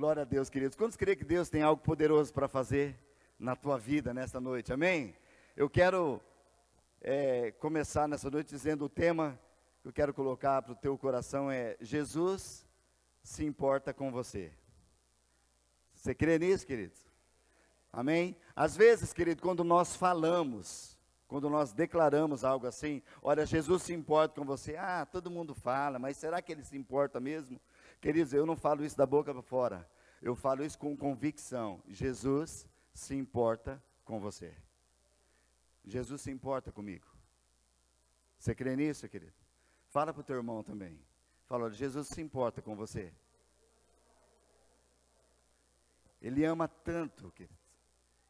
Glória a Deus, queridos. Quantos creem que Deus tem algo poderoso para fazer na tua vida nesta noite? Amém? Eu quero é, começar nessa noite dizendo o tema que eu quero colocar para o teu coração é Jesus se importa com você. Você crê nisso, queridos? Amém? Às vezes, querido, quando nós falamos, quando nós declaramos algo assim, olha, Jesus se importa com você. Ah, todo mundo fala, mas será que ele se importa mesmo? Queridos, eu não falo isso da boca para fora. Eu falo isso com convicção. Jesus se importa com você. Jesus se importa comigo. Você crê nisso, querido? Fala para o teu irmão também. Fala, Jesus se importa com você. Ele ama tanto, querido.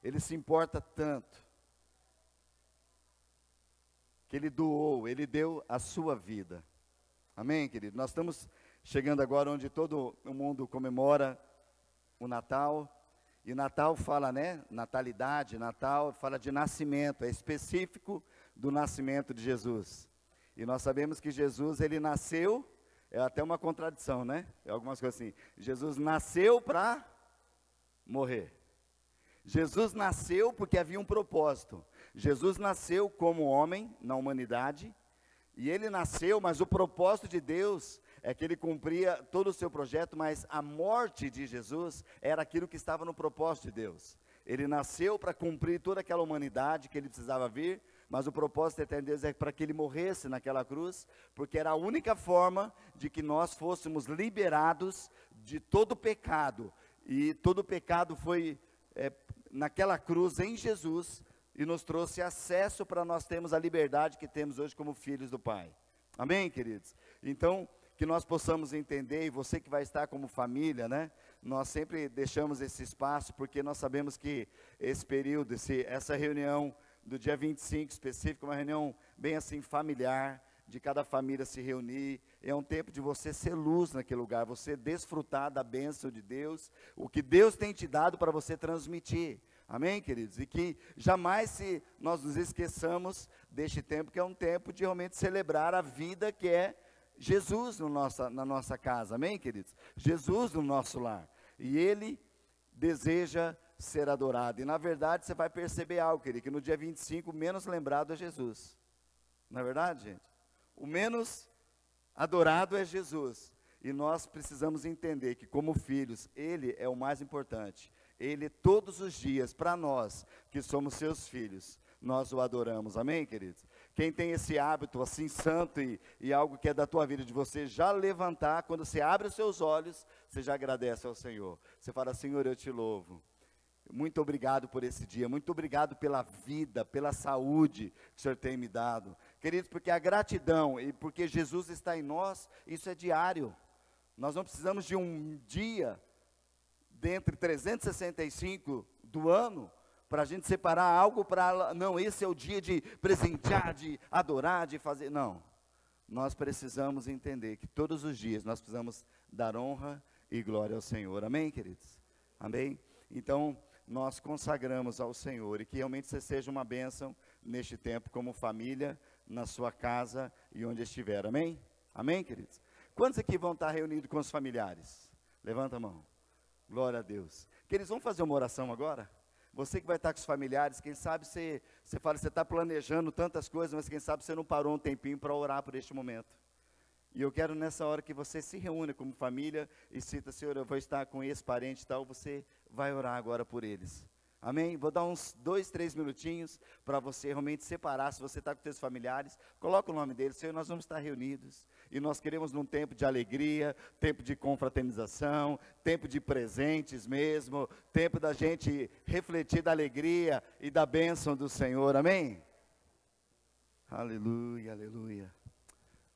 Ele se importa tanto. Que ele doou, ele deu a sua vida. Amém, querido? Nós estamos chegando agora onde todo o mundo comemora o Natal. E Natal fala, né? Natalidade, Natal fala de nascimento, é específico do nascimento de Jesus. E nós sabemos que Jesus, ele nasceu, é até uma contradição, né? É algumas coisas assim. Jesus nasceu para morrer. Jesus nasceu porque havia um propósito. Jesus nasceu como homem na humanidade, e ele nasceu, mas o propósito de Deus é que ele cumpria todo o seu projeto, mas a morte de Jesus era aquilo que estava no propósito de Deus. Ele nasceu para cumprir toda aquela humanidade que ele precisava vir, mas o propósito eterno de Deus é para que ele morresse naquela cruz, porque era a única forma de que nós fôssemos liberados de todo pecado. E todo pecado foi é, naquela cruz em Jesus e nos trouxe acesso para nós termos a liberdade que temos hoje como filhos do Pai. Amém, queridos? Então, que nós possamos entender, e você que vai estar como família, né? Nós sempre deixamos esse espaço, porque nós sabemos que esse período, esse, essa reunião do dia 25 específico, uma reunião bem assim familiar, de cada família se reunir, é um tempo de você ser luz naquele lugar, você desfrutar da bênção de Deus, o que Deus tem te dado para você transmitir. Amém, queridos? E que jamais se nós nos esqueçamos deste tempo, que é um tempo de realmente celebrar a vida que é Jesus no nossa, na nossa casa, amém, queridos? Jesus no nosso lar. E Ele deseja ser adorado. E na verdade você vai perceber algo, querido, que no dia 25 o menos lembrado é Jesus. Não é verdade, gente? O menos adorado é Jesus. E nós precisamos entender que, como filhos, Ele é o mais importante. Ele, todos os dias, para nós, que somos seus filhos, nós o adoramos. Amém, queridos? Quem tem esse hábito assim santo e, e algo que é da tua vida, de você já levantar, quando você abre os seus olhos, você já agradece ao Senhor. Você fala, Senhor, eu te louvo. Muito obrigado por esse dia, muito obrigado pela vida, pela saúde que o Senhor tem me dado. Queridos, porque a gratidão e porque Jesus está em nós, isso é diário. Nós não precisamos de um dia dentre 365 do ano para a gente separar algo para. Não, esse é o dia de presentear, de adorar, de fazer. Não. Nós precisamos entender que todos os dias nós precisamos dar honra e glória ao Senhor. Amém, queridos? Amém? Então, nós consagramos ao Senhor e que realmente você seja uma bênção neste tempo, como família, na sua casa e onde estiver. Amém? Amém, queridos? Quantos aqui vão estar reunidos com os familiares? Levanta a mão. Glória a Deus. Queridos, vamos fazer uma oração agora? Você que vai estar com os familiares, quem sabe você, você fala, você está planejando tantas coisas, mas quem sabe você não parou um tempinho para orar por este momento. E eu quero nessa hora que você se reúna como família e cita, Senhor, eu vou estar com esse parente e tal, você vai orar agora por eles. Amém? Vou dar uns dois, três minutinhos para você realmente separar. Se você está com seus familiares, coloca o nome deles. Senhor, nós vamos estar reunidos. E nós queremos num tempo de alegria, tempo de confraternização, tempo de presentes mesmo, tempo da gente refletir da alegria e da bênção do Senhor. Amém? Aleluia, aleluia.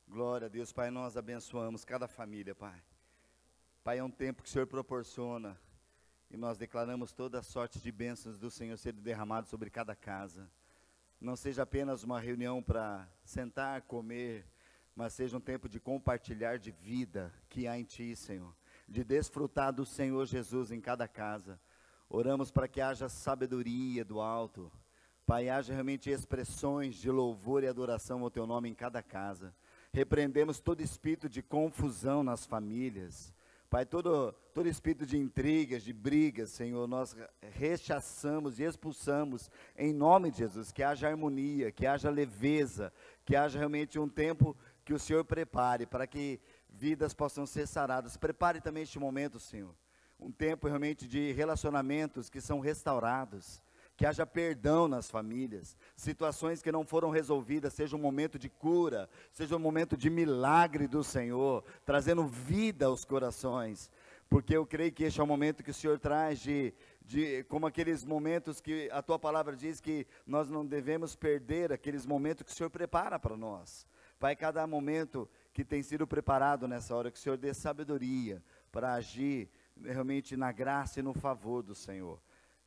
Glória a Deus, Pai. Nós abençoamos cada família, Pai. Pai, é um tempo que o Senhor proporciona e nós declaramos toda sorte de bênçãos do Senhor sendo derramado sobre cada casa. Não seja apenas uma reunião para sentar, comer, mas seja um tempo de compartilhar de vida que há em Ti, Senhor. De desfrutar do Senhor Jesus em cada casa. Oramos para que haja sabedoria do alto. Pai, haja realmente expressões de louvor e adoração ao Teu nome em cada casa. Repreendemos todo espírito de confusão nas famílias Pai, todo, todo espírito de intrigas, de brigas, Senhor, nós rechaçamos e expulsamos em nome de Jesus, que haja harmonia, que haja leveza, que haja realmente um tempo que o Senhor prepare para que vidas possam ser saradas. Prepare também este momento, Senhor, um tempo realmente de relacionamentos que são restaurados, que haja perdão nas famílias, situações que não foram resolvidas, seja um momento de cura, seja um momento de milagre do Senhor, trazendo vida aos corações, porque eu creio que este é o momento que o Senhor traz de, de como aqueles momentos que a tua palavra diz que nós não devemos perder, aqueles momentos que o Senhor prepara para nós. Pai, cada momento que tem sido preparado nessa hora, que o Senhor dê sabedoria para agir realmente na graça e no favor do Senhor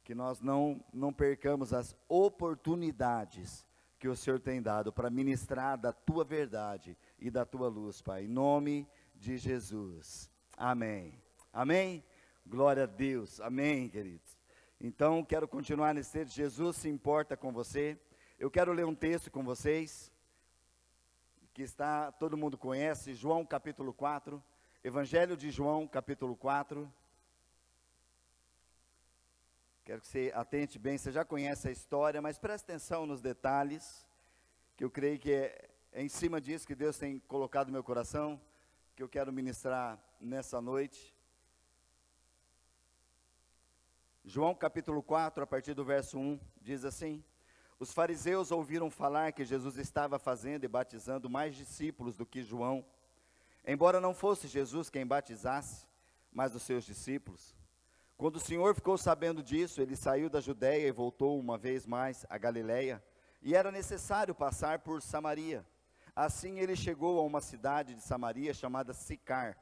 que nós não, não percamos as oportunidades que o Senhor tem dado para ministrar da tua verdade e da tua luz, Pai. Em nome de Jesus. Amém. Amém? Glória a Deus. Amém, queridos. Então, quero continuar nesse texto. Jesus se importa com você. Eu quero ler um texto com vocês, que está, todo mundo conhece, João capítulo 4. Evangelho de João capítulo 4. Quero que você atente bem, você já conhece a história, mas preste atenção nos detalhes, que eu creio que é, é em cima disso que Deus tem colocado no meu coração, que eu quero ministrar nessa noite. João capítulo 4, a partir do verso 1, diz assim: Os fariseus ouviram falar que Jesus estava fazendo e batizando mais discípulos do que João, embora não fosse Jesus quem batizasse, mas os seus discípulos. Quando o Senhor ficou sabendo disso, ele saiu da Judéia e voltou uma vez mais a Galiléia, e era necessário passar por Samaria. Assim ele chegou a uma cidade de Samaria chamada Sicar,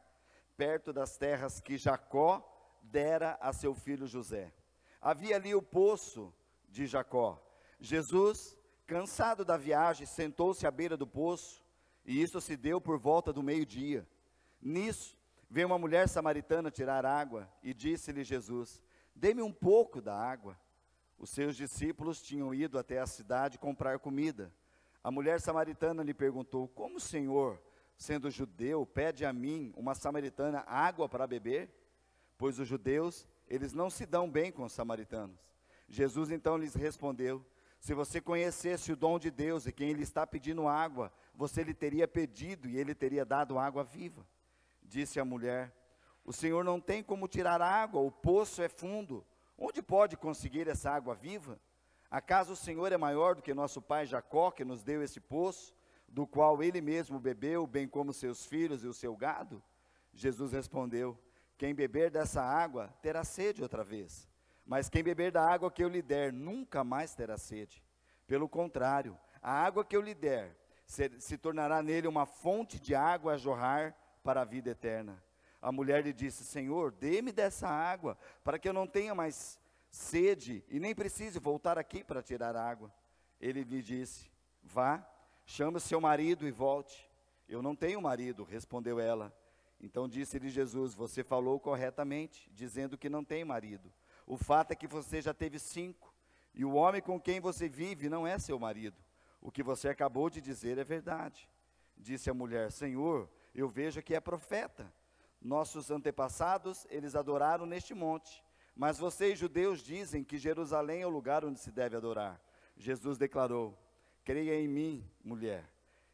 perto das terras que Jacó dera a seu filho José. Havia ali o poço de Jacó. Jesus, cansado da viagem, sentou-se à beira do poço, e isso se deu por volta do meio-dia. Nisso, Veio uma mulher samaritana tirar água e disse-lhe Jesus: Dê-me um pouco da água. Os seus discípulos tinham ido até a cidade comprar comida. A mulher samaritana lhe perguntou: Como o Senhor, sendo judeu, pede a mim, uma samaritana, água para beber? Pois os judeus, eles não se dão bem com os samaritanos. Jesus então lhes respondeu: Se você conhecesse o dom de Deus e quem lhe está pedindo água, você lhe teria pedido e ele teria dado água viva. Disse a mulher: O senhor não tem como tirar água, o poço é fundo. Onde pode conseguir essa água viva? Acaso o Senhor é maior do que nosso pai Jacó, que nos deu esse poço, do qual ele mesmo bebeu, bem como seus filhos e o seu gado? Jesus respondeu: Quem beber dessa água terá sede outra vez. Mas quem beber da água que eu lhe der, nunca mais terá sede. Pelo contrário, a água que eu lhe der se, se tornará nele uma fonte de água a jorrar para a vida eterna. A mulher lhe disse: Senhor, dê-me dessa água, para que eu não tenha mais sede e nem precise voltar aqui para tirar água. Ele lhe disse: Vá, chame seu marido e volte. Eu não tenho marido, respondeu ela. Então disse-lhe Jesus: Você falou corretamente, dizendo que não tem marido. O fato é que você já teve cinco, e o homem com quem você vive não é seu marido. O que você acabou de dizer é verdade. Disse a mulher: Senhor, eu vejo que é profeta. Nossos antepassados, eles adoraram neste monte, mas vocês judeus dizem que Jerusalém é o lugar onde se deve adorar. Jesus declarou: Creia em mim, mulher.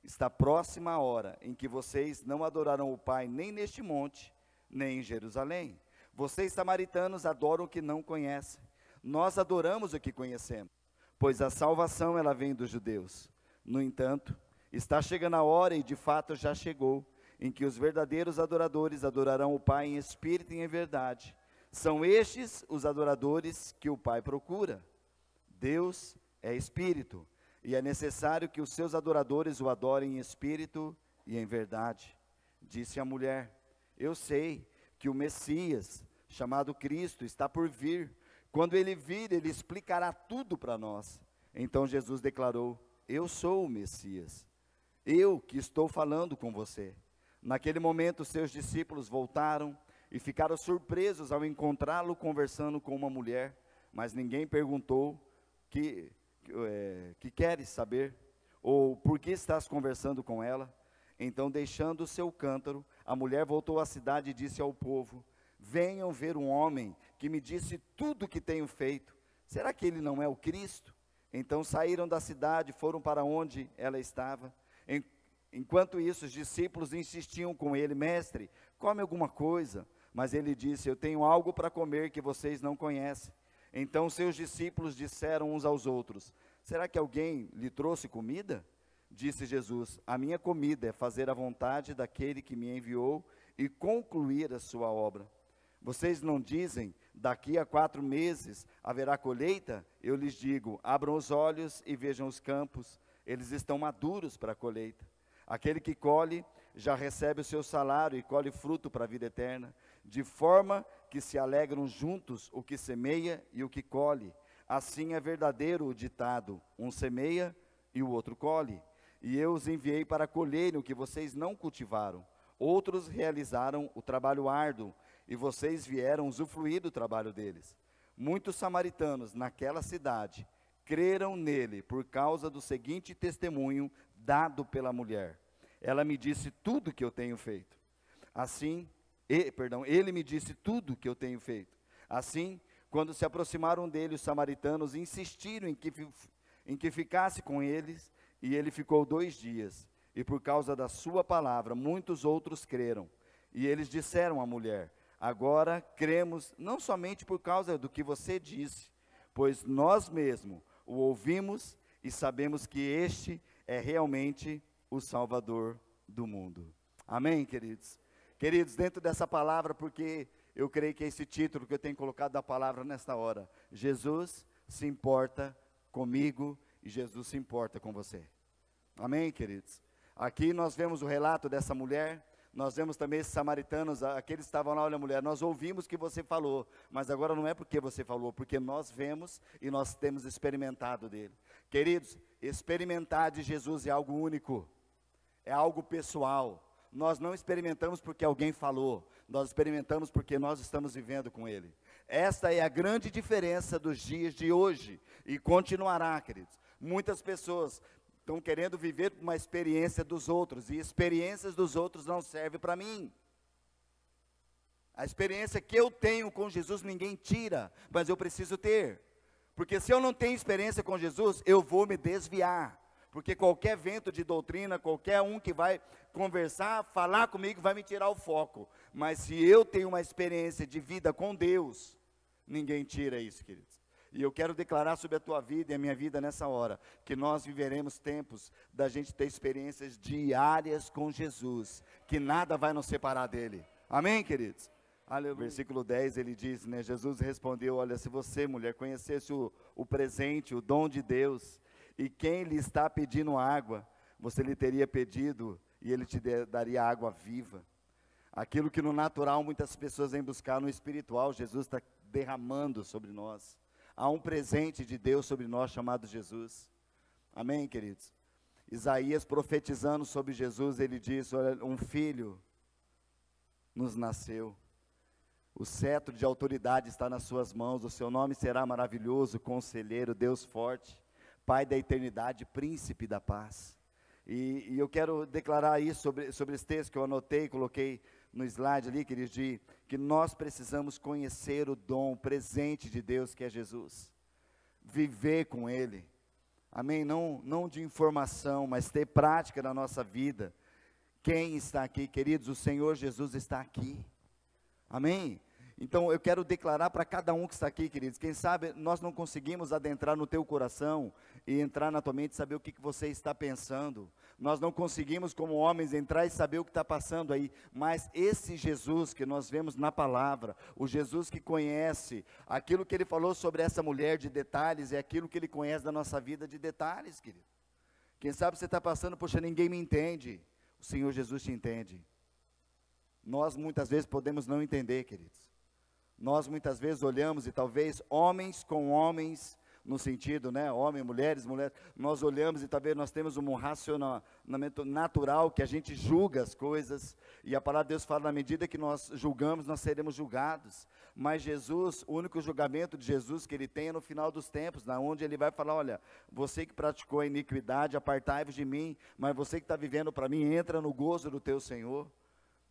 Está próxima a hora em que vocês não adorarão o Pai nem neste monte, nem em Jerusalém. Vocês samaritanos adoram o que não conhecem. Nós adoramos o que conhecemos, pois a salvação ela vem dos judeus. No entanto, está chegando a hora e de fato já chegou em que os verdadeiros adoradores adorarão o Pai em espírito e em verdade. São estes os adoradores que o Pai procura. Deus é espírito, e é necessário que os seus adoradores o adorem em espírito e em verdade. Disse a mulher: Eu sei que o Messias, chamado Cristo, está por vir. Quando ele vir, ele explicará tudo para nós. Então Jesus declarou: Eu sou o Messias. Eu que estou falando com você. Naquele momento, seus discípulos voltaram e ficaram surpresos ao encontrá-lo conversando com uma mulher, mas ninguém perguntou que, é, que queres saber ou por que estás conversando com ela. Então, deixando o seu cântaro, a mulher voltou à cidade e disse ao povo: Venham ver um homem que me disse tudo o que tenho feito. Será que ele não é o Cristo? Então saíram da cidade, foram para onde ela estava. Enquanto isso, os discípulos insistiam com ele: Mestre, come alguma coisa. Mas ele disse: Eu tenho algo para comer que vocês não conhecem. Então seus discípulos disseram uns aos outros: Será que alguém lhe trouxe comida? Disse Jesus: A minha comida é fazer a vontade daquele que me enviou e concluir a sua obra. Vocês não dizem, daqui a quatro meses haverá colheita? Eu lhes digo: abram os olhos e vejam os campos, eles estão maduros para a colheita. Aquele que colhe já recebe o seu salário e colhe fruto para a vida eterna, de forma que se alegram juntos o que semeia e o que colhe. Assim é verdadeiro o ditado: um semeia e o outro colhe. E eu os enviei para colherem o que vocês não cultivaram. Outros realizaram o trabalho árduo, e vocês vieram usufruir do trabalho deles. Muitos samaritanos naquela cidade creram nele por causa do seguinte testemunho dado pela mulher. Ela me disse tudo que eu tenho feito. Assim, e, perdão, ele me disse tudo que eu tenho feito. Assim, quando se aproximaram dele, os samaritanos insistiram em que, em que ficasse com eles, e ele ficou dois dias. E por causa da sua palavra, muitos outros creram. E eles disseram à mulher: Agora cremos, não somente por causa do que você disse, pois nós mesmos o ouvimos e sabemos que este é realmente o Salvador do mundo. Amém, queridos? Queridos, dentro dessa palavra, porque eu creio que é esse título que eu tenho colocado da palavra nesta hora. Jesus se importa comigo e Jesus se importa com você. Amém, queridos? Aqui nós vemos o relato dessa mulher, nós vemos também esses samaritanos, aqueles que estavam lá, olha mulher, nós ouvimos que você falou, mas agora não é porque você falou, porque nós vemos e nós temos experimentado dele. Queridos, experimentar de Jesus é algo único é algo pessoal. Nós não experimentamos porque alguém falou, nós experimentamos porque nós estamos vivendo com Ele. Esta é a grande diferença dos dias de hoje e continuará, queridos. Muitas pessoas estão querendo viver uma experiência dos outros e experiências dos outros não servem para mim. A experiência que eu tenho com Jesus ninguém tira, mas eu preciso ter. Porque se eu não tenho experiência com Jesus, eu vou me desviar. Porque qualquer vento de doutrina, qualquer um que vai conversar, falar comigo, vai me tirar o foco. Mas se eu tenho uma experiência de vida com Deus, ninguém tira isso, queridos. E eu quero declarar sobre a tua vida e a minha vida nessa hora, que nós viveremos tempos da gente ter experiências diárias com Jesus, que nada vai nos separar dele. Amém, queridos? Aleluia. Versículo 10 ele diz, né? Jesus respondeu: Olha, se você, mulher, conhecesse o, o presente, o dom de Deus, e quem lhe está pedindo água, você lhe teria pedido e ele te daria água viva. Aquilo que no natural muitas pessoas vêm buscar no espiritual, Jesus está derramando sobre nós. Há um presente de Deus sobre nós chamado Jesus. Amém, queridos? Isaías profetizando sobre Jesus, ele diz: Olha, um filho nos nasceu. O cetro de autoridade está nas suas mãos, o seu nome será maravilhoso, conselheiro, Deus forte. Pai da eternidade, príncipe da paz. E, e, eu quero declarar isso sobre, sobre esse texto que eu anotei, coloquei no slide ali, queridos, de que nós precisamos conhecer o dom presente de Deus que é Jesus. Viver com Ele. Amém? Não, não de informação, mas ter prática na nossa vida. Quem está aqui, queridos? O Senhor Jesus está aqui. Amém? Então eu quero declarar para cada um que está aqui, queridos, quem sabe nós não conseguimos adentrar no teu coração e entrar na tua mente saber o que, que você está pensando. Nós não conseguimos, como homens, entrar e saber o que está passando aí. Mas esse Jesus que nós vemos na palavra, o Jesus que conhece aquilo que ele falou sobre essa mulher de detalhes, é aquilo que ele conhece da nossa vida de detalhes, querido. Quem sabe você está passando, poxa, ninguém me entende. O Senhor Jesus te entende. Nós muitas vezes podemos não entender, queridos. Nós muitas vezes olhamos e talvez homens com homens, no sentido, né, homem, mulheres, mulheres, nós olhamos e talvez nós temos um racionamento natural que a gente julga as coisas, e a palavra de Deus fala, na medida que nós julgamos, nós seremos julgados. Mas Jesus, o único julgamento de Jesus que ele tem é no final dos tempos, na onde ele vai falar, olha, você que praticou a iniquidade, apartai-vos de mim, mas você que está vivendo para mim, entra no gozo do teu Senhor.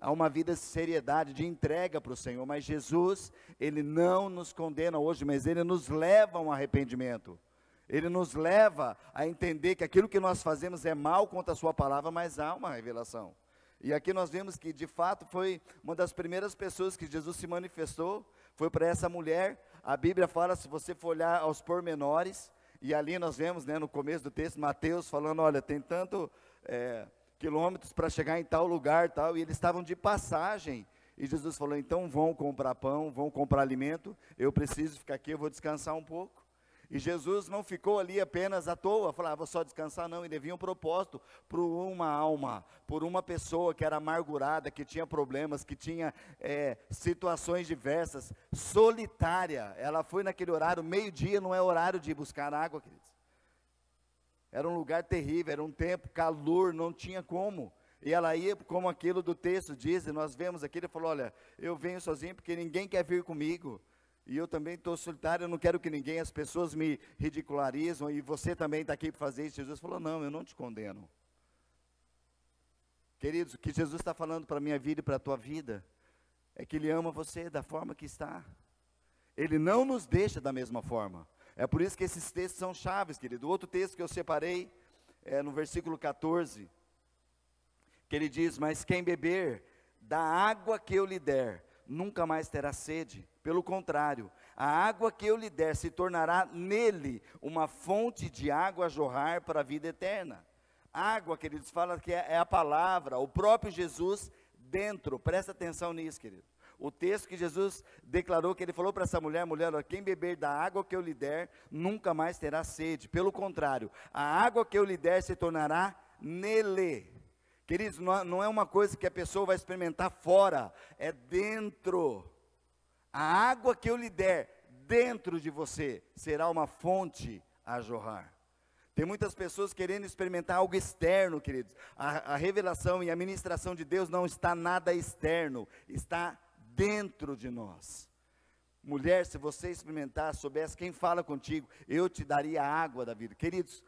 A uma vida de seriedade, de entrega para o Senhor. Mas Jesus, Ele não nos condena hoje, mas Ele nos leva a um arrependimento. Ele nos leva a entender que aquilo que nós fazemos é mal contra a Sua palavra, mas há uma revelação. E aqui nós vemos que, de fato, foi uma das primeiras pessoas que Jesus se manifestou, foi para essa mulher. A Bíblia fala, se você for olhar aos pormenores, e ali nós vemos, né, no começo do texto, Mateus falando, olha, tem tanto é, quilômetros para chegar em tal lugar, tal, e eles estavam de passagem. E Jesus falou, então vão comprar pão, vão comprar alimento, eu preciso ficar aqui, eu vou descansar um pouco. E Jesus não ficou ali apenas à toa, falava, ah, só descansar, não, ele havia um propósito por uma alma, por uma pessoa que era amargurada, que tinha problemas, que tinha é, situações diversas, solitária. Ela foi naquele horário, meio-dia não é horário de buscar água, queridos. Era um lugar terrível, era um tempo, calor, não tinha como. E ela ia, como aquilo do texto diz, e nós vemos aqui, ele falou: Olha, eu venho sozinho porque ninguém quer vir comigo. E eu também estou solitário, eu não quero que ninguém, as pessoas me ridicularizam, e você também está aqui para fazer isso. Jesus falou: Não, eu não te condeno. Queridos, o que Jesus está falando para a minha vida e para a tua vida é que Ele ama você da forma que está. Ele não nos deixa da mesma forma. É por isso que esses textos são chaves, querido. Outro texto que eu separei é no versículo 14, que ele diz: Mas quem beber da água que eu lhe der, nunca mais terá sede. Pelo contrário, a água que eu lhe der se tornará nele uma fonte de água a jorrar para a vida eterna. Água, queridos, fala que é, é a palavra, o próprio Jesus dentro. Presta atenção nisso, querido. O texto que Jesus declarou, que ele falou para essa mulher, mulher, quem beber da água que eu lhe der, nunca mais terá sede. Pelo contrário, a água que eu lhe der se tornará nele. Queridos, não é uma coisa que a pessoa vai experimentar fora, é dentro. A água que eu lhe der dentro de você será uma fonte a jorrar. Tem muitas pessoas querendo experimentar algo externo, queridos. A, a, revelação e a ministração de Deus não está nada externo, está dentro de nós. Mulher, se você experimentar, soubesse quem fala contigo, eu te daria a água da vida. Queridos,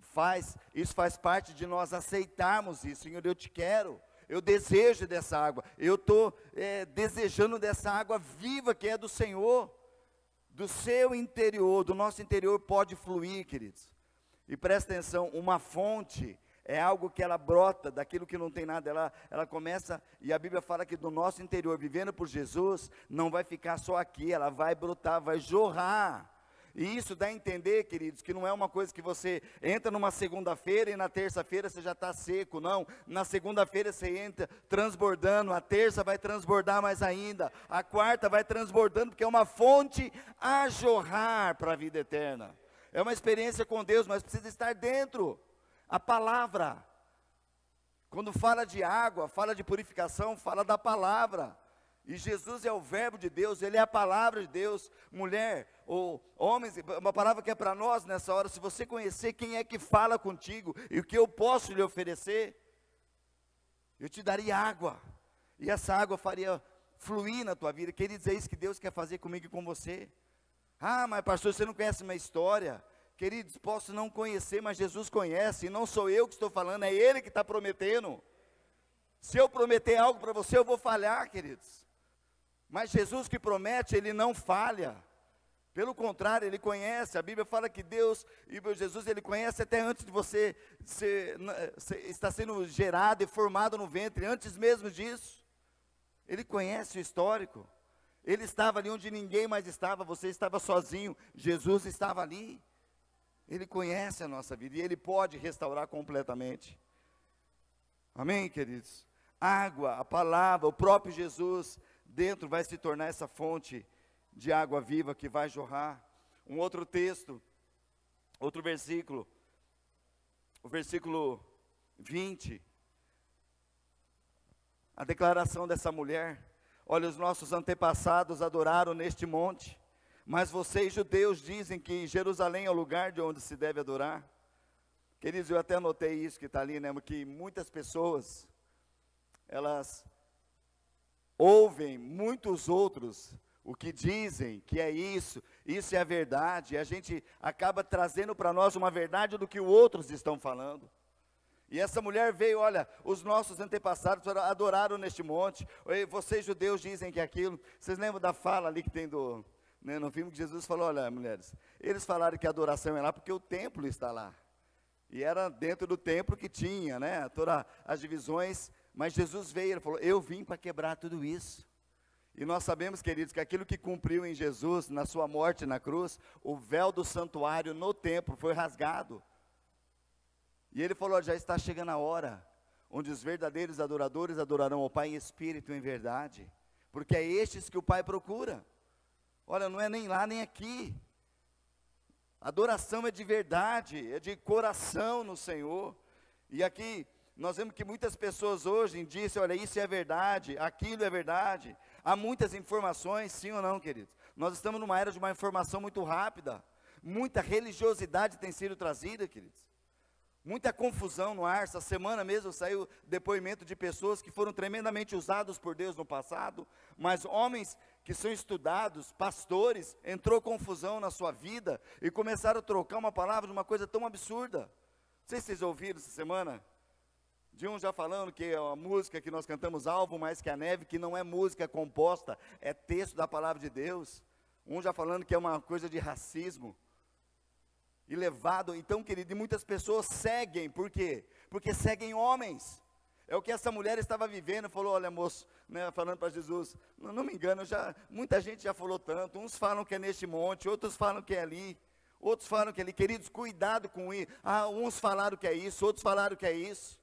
faz, isso faz parte de nós aceitarmos isso. Senhor, eu te quero eu desejo dessa água, eu estou é, desejando dessa água viva que é do Senhor, do seu interior, do nosso interior pode fluir, queridos. E presta atenção, uma fonte é algo que ela brota daquilo que não tem nada, ela, ela começa, e a Bíblia fala que do nosso interior, vivendo por Jesus, não vai ficar só aqui, ela vai brotar, vai jorrar. E isso dá a entender, queridos, que não é uma coisa que você entra numa segunda-feira e na terça-feira você já está seco, não. Na segunda-feira você entra transbordando, a terça vai transbordar mais ainda, a quarta vai transbordando, porque é uma fonte a jorrar para a vida eterna. É uma experiência com Deus, mas precisa estar dentro. A palavra. Quando fala de água, fala de purificação, fala da palavra. E Jesus é o Verbo de Deus, Ele é a palavra de Deus. Mulher ou homens, uma palavra que é para nós nessa hora. Se você conhecer quem é que fala contigo e o que eu posso lhe oferecer, eu te daria água, e essa água faria fluir na tua vida. Queridos, é isso que Deus quer fazer comigo e com você. Ah, mas pastor, você não conhece minha história. Queridos, posso não conhecer, mas Jesus conhece, e não sou eu que estou falando, é Ele que está prometendo. Se eu prometer algo para você, eu vou falhar, queridos. Mas Jesus que promete, ele não falha. Pelo contrário, ele conhece. A Bíblia fala que Deus e Jesus ele conhece até antes de você ser, ser, estar sendo gerado e formado no ventre, antes mesmo disso. Ele conhece o histórico. Ele estava ali onde ninguém mais estava, você estava sozinho, Jesus estava ali. Ele conhece a nossa vida e ele pode restaurar completamente. Amém, queridos? Água, a palavra, o próprio Jesus, dentro vai se tornar essa fonte de água viva que vai jorrar. Um outro texto, outro versículo, o versículo 20. A declaração dessa mulher: Olha, os nossos antepassados adoraram neste monte, mas vocês, judeus, dizem que Jerusalém é o lugar de onde se deve adorar. Queridos, eu até anotei isso que está ali, né? Que muitas pessoas, elas ouvem muitos outros o que dizem que é isso, isso é a verdade, e a gente acaba trazendo para nós uma verdade do que os outros estão falando. E essa mulher veio, olha, os nossos antepassados adoraram neste monte. Vocês judeus dizem que é aquilo. Vocês lembram da fala ali que tem do, né, no filme que Jesus falou, olha, mulheres, eles falaram que a adoração é lá porque o templo está lá. E era dentro do templo que tinha, né, todas as divisões, mas Jesus veio, ele falou, eu vim para quebrar tudo isso. E nós sabemos, queridos, que aquilo que cumpriu em Jesus, na sua morte na cruz, o véu do santuário no templo foi rasgado. E ele falou: já está chegando a hora, onde os verdadeiros adoradores adorarão o Pai em espírito e em verdade, porque é estes que o Pai procura. Olha, não é nem lá nem aqui. Adoração é de verdade, é de coração no Senhor. E aqui nós vemos que muitas pessoas hoje dizem, olha, isso é verdade, aquilo é verdade. Há muitas informações, sim ou não, queridos? Nós estamos numa era de uma informação muito rápida. Muita religiosidade tem sido trazida, queridos. Muita confusão no ar. Essa semana mesmo saiu depoimento de pessoas que foram tremendamente usados por Deus no passado, mas homens que são estudados, pastores, entrou confusão na sua vida e começaram a trocar uma palavra de uma coisa tão absurda. Não sei se vocês ouviram essa semana. De um já falando que é a música que nós cantamos, Alvo Mais Que a Neve, que não é música composta, é texto da palavra de Deus. Um já falando que é uma coisa de racismo e levado. Então, querido, e muitas pessoas seguem, por quê? Porque seguem homens. É o que essa mulher estava vivendo, falou, olha moço, né, falando para Jesus, não, não, me engano, já, muita gente já falou tanto, uns falam que é neste monte, outros falam que é ali, outros falam que é ali, queridos, cuidado com isso, ah, uns falaram que é isso, outros falaram que é isso,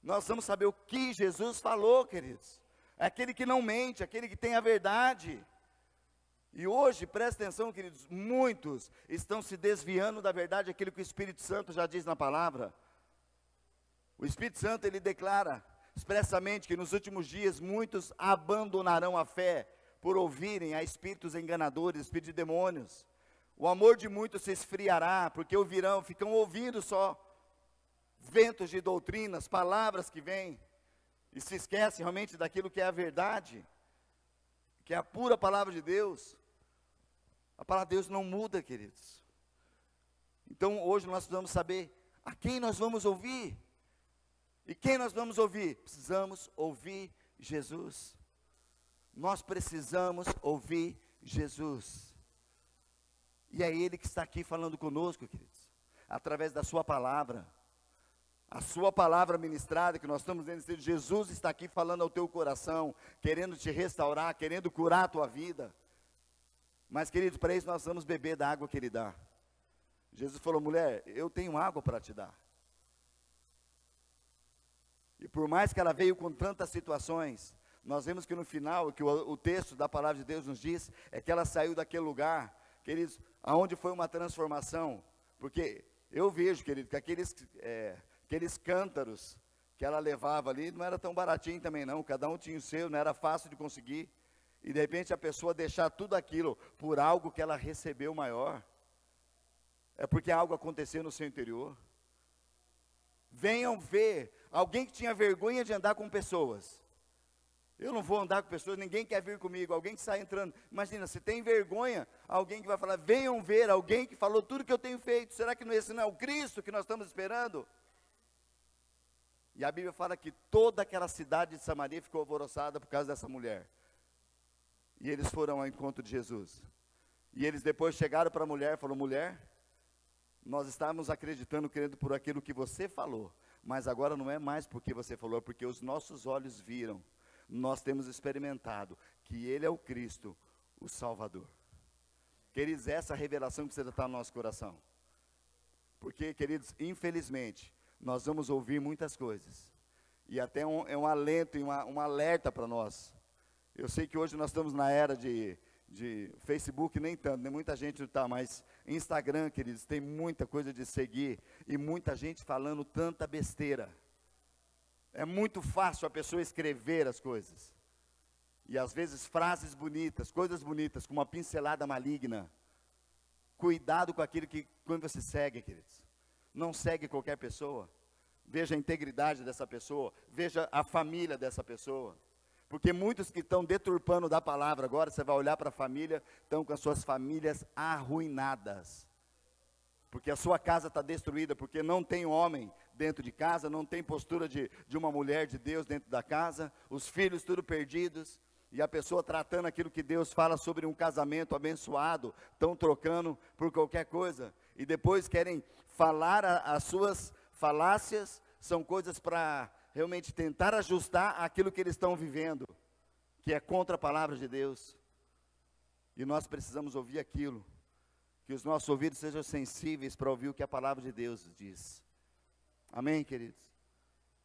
nós vamos saber o que Jesus falou, queridos, aquele que não mente, aquele que tem a verdade, e hoje, presta atenção, queridos, muitos estão se desviando da verdade, aquilo que o Espírito Santo já diz na palavra. O Espírito Santo, ele declara expressamente que nos últimos dias muitos abandonarão a fé por ouvirem a espíritos enganadores, espíritos de demônios. O amor de muitos se esfriará, porque ouvirão, ficam ouvindo só ventos de doutrinas, palavras que vêm, e se esquecem realmente daquilo que é a verdade, que é a pura palavra de Deus. A palavra de Deus não muda, queridos. Então hoje nós precisamos saber a quem nós vamos ouvir. E quem nós vamos ouvir? Precisamos ouvir Jesus. Nós precisamos ouvir Jesus. E é Ele que está aqui falando conosco, queridos, através da Sua palavra. A Sua palavra ministrada, que nós estamos dizendo, Jesus está aqui falando ao teu coração, querendo te restaurar, querendo curar a tua vida. Mas, queridos, para isso nós vamos beber da água que Ele dá. Jesus falou, mulher, eu tenho água para te dar. E por mais que ela veio com tantas situações, nós vemos que no final, que o, o, texto da palavra de Deus nos diz, é que ela saiu daquele lugar, queridos, aonde foi uma transformação. Porque eu vejo, querido, que aqueles, é, aqueles cântaros que ela levava ali, não era tão baratinho também não, cada um tinha o seu, não era fácil de conseguir e de repente a pessoa deixar tudo aquilo por algo que ela recebeu maior, é porque algo aconteceu no seu interior. Venham ver alguém que tinha vergonha de andar com pessoas. Eu não vou andar com pessoas, ninguém quer vir comigo, alguém que sai entrando. Imagina, se tem vergonha, alguém que vai falar, venham ver alguém que falou tudo que eu tenho feito. Será que não esse não é o Cristo que nós estamos esperando? E a Bíblia fala que toda aquela cidade de Samaria ficou alvoroçada por causa dessa mulher. E eles foram ao encontro de Jesus. E eles depois chegaram para a mulher e falaram: mulher, nós estávamos acreditando, crendo por aquilo que você falou, mas agora não é mais porque você falou, é porque os nossos olhos viram, nós temos experimentado que Ele é o Cristo, o Salvador. Queridos, essa revelação precisa estar no nosso coração. Porque, queridos, infelizmente, nós vamos ouvir muitas coisas. E até um, é um alento e uma, um alerta para nós. Eu sei que hoje nós estamos na era de, de Facebook, nem tanto, nem muita gente está, mas Instagram, queridos, tem muita coisa de seguir e muita gente falando tanta besteira. É muito fácil a pessoa escrever as coisas. E às vezes frases bonitas, coisas bonitas, com uma pincelada maligna. Cuidado com aquilo que, quando você segue, queridos. Não segue qualquer pessoa. Veja a integridade dessa pessoa, veja a família dessa pessoa. Porque muitos que estão deturpando da palavra agora, você vai olhar para a família, estão com as suas famílias arruinadas. porque a sua casa está destruída, porque não tem homem dentro de casa, não tem postura de, de uma mulher de Deus dentro da casa, os filhos tudo perdidos, e a pessoa tratando aquilo que Deus fala sobre um casamento abençoado, estão trocando por qualquer coisa, e depois querem falar a, as suas falácias, são coisas para realmente tentar ajustar aquilo que eles estão vivendo, que é contra a palavra de Deus. E nós precisamos ouvir aquilo que os nossos ouvidos sejam sensíveis para ouvir o que a palavra de Deus diz. Amém, queridos?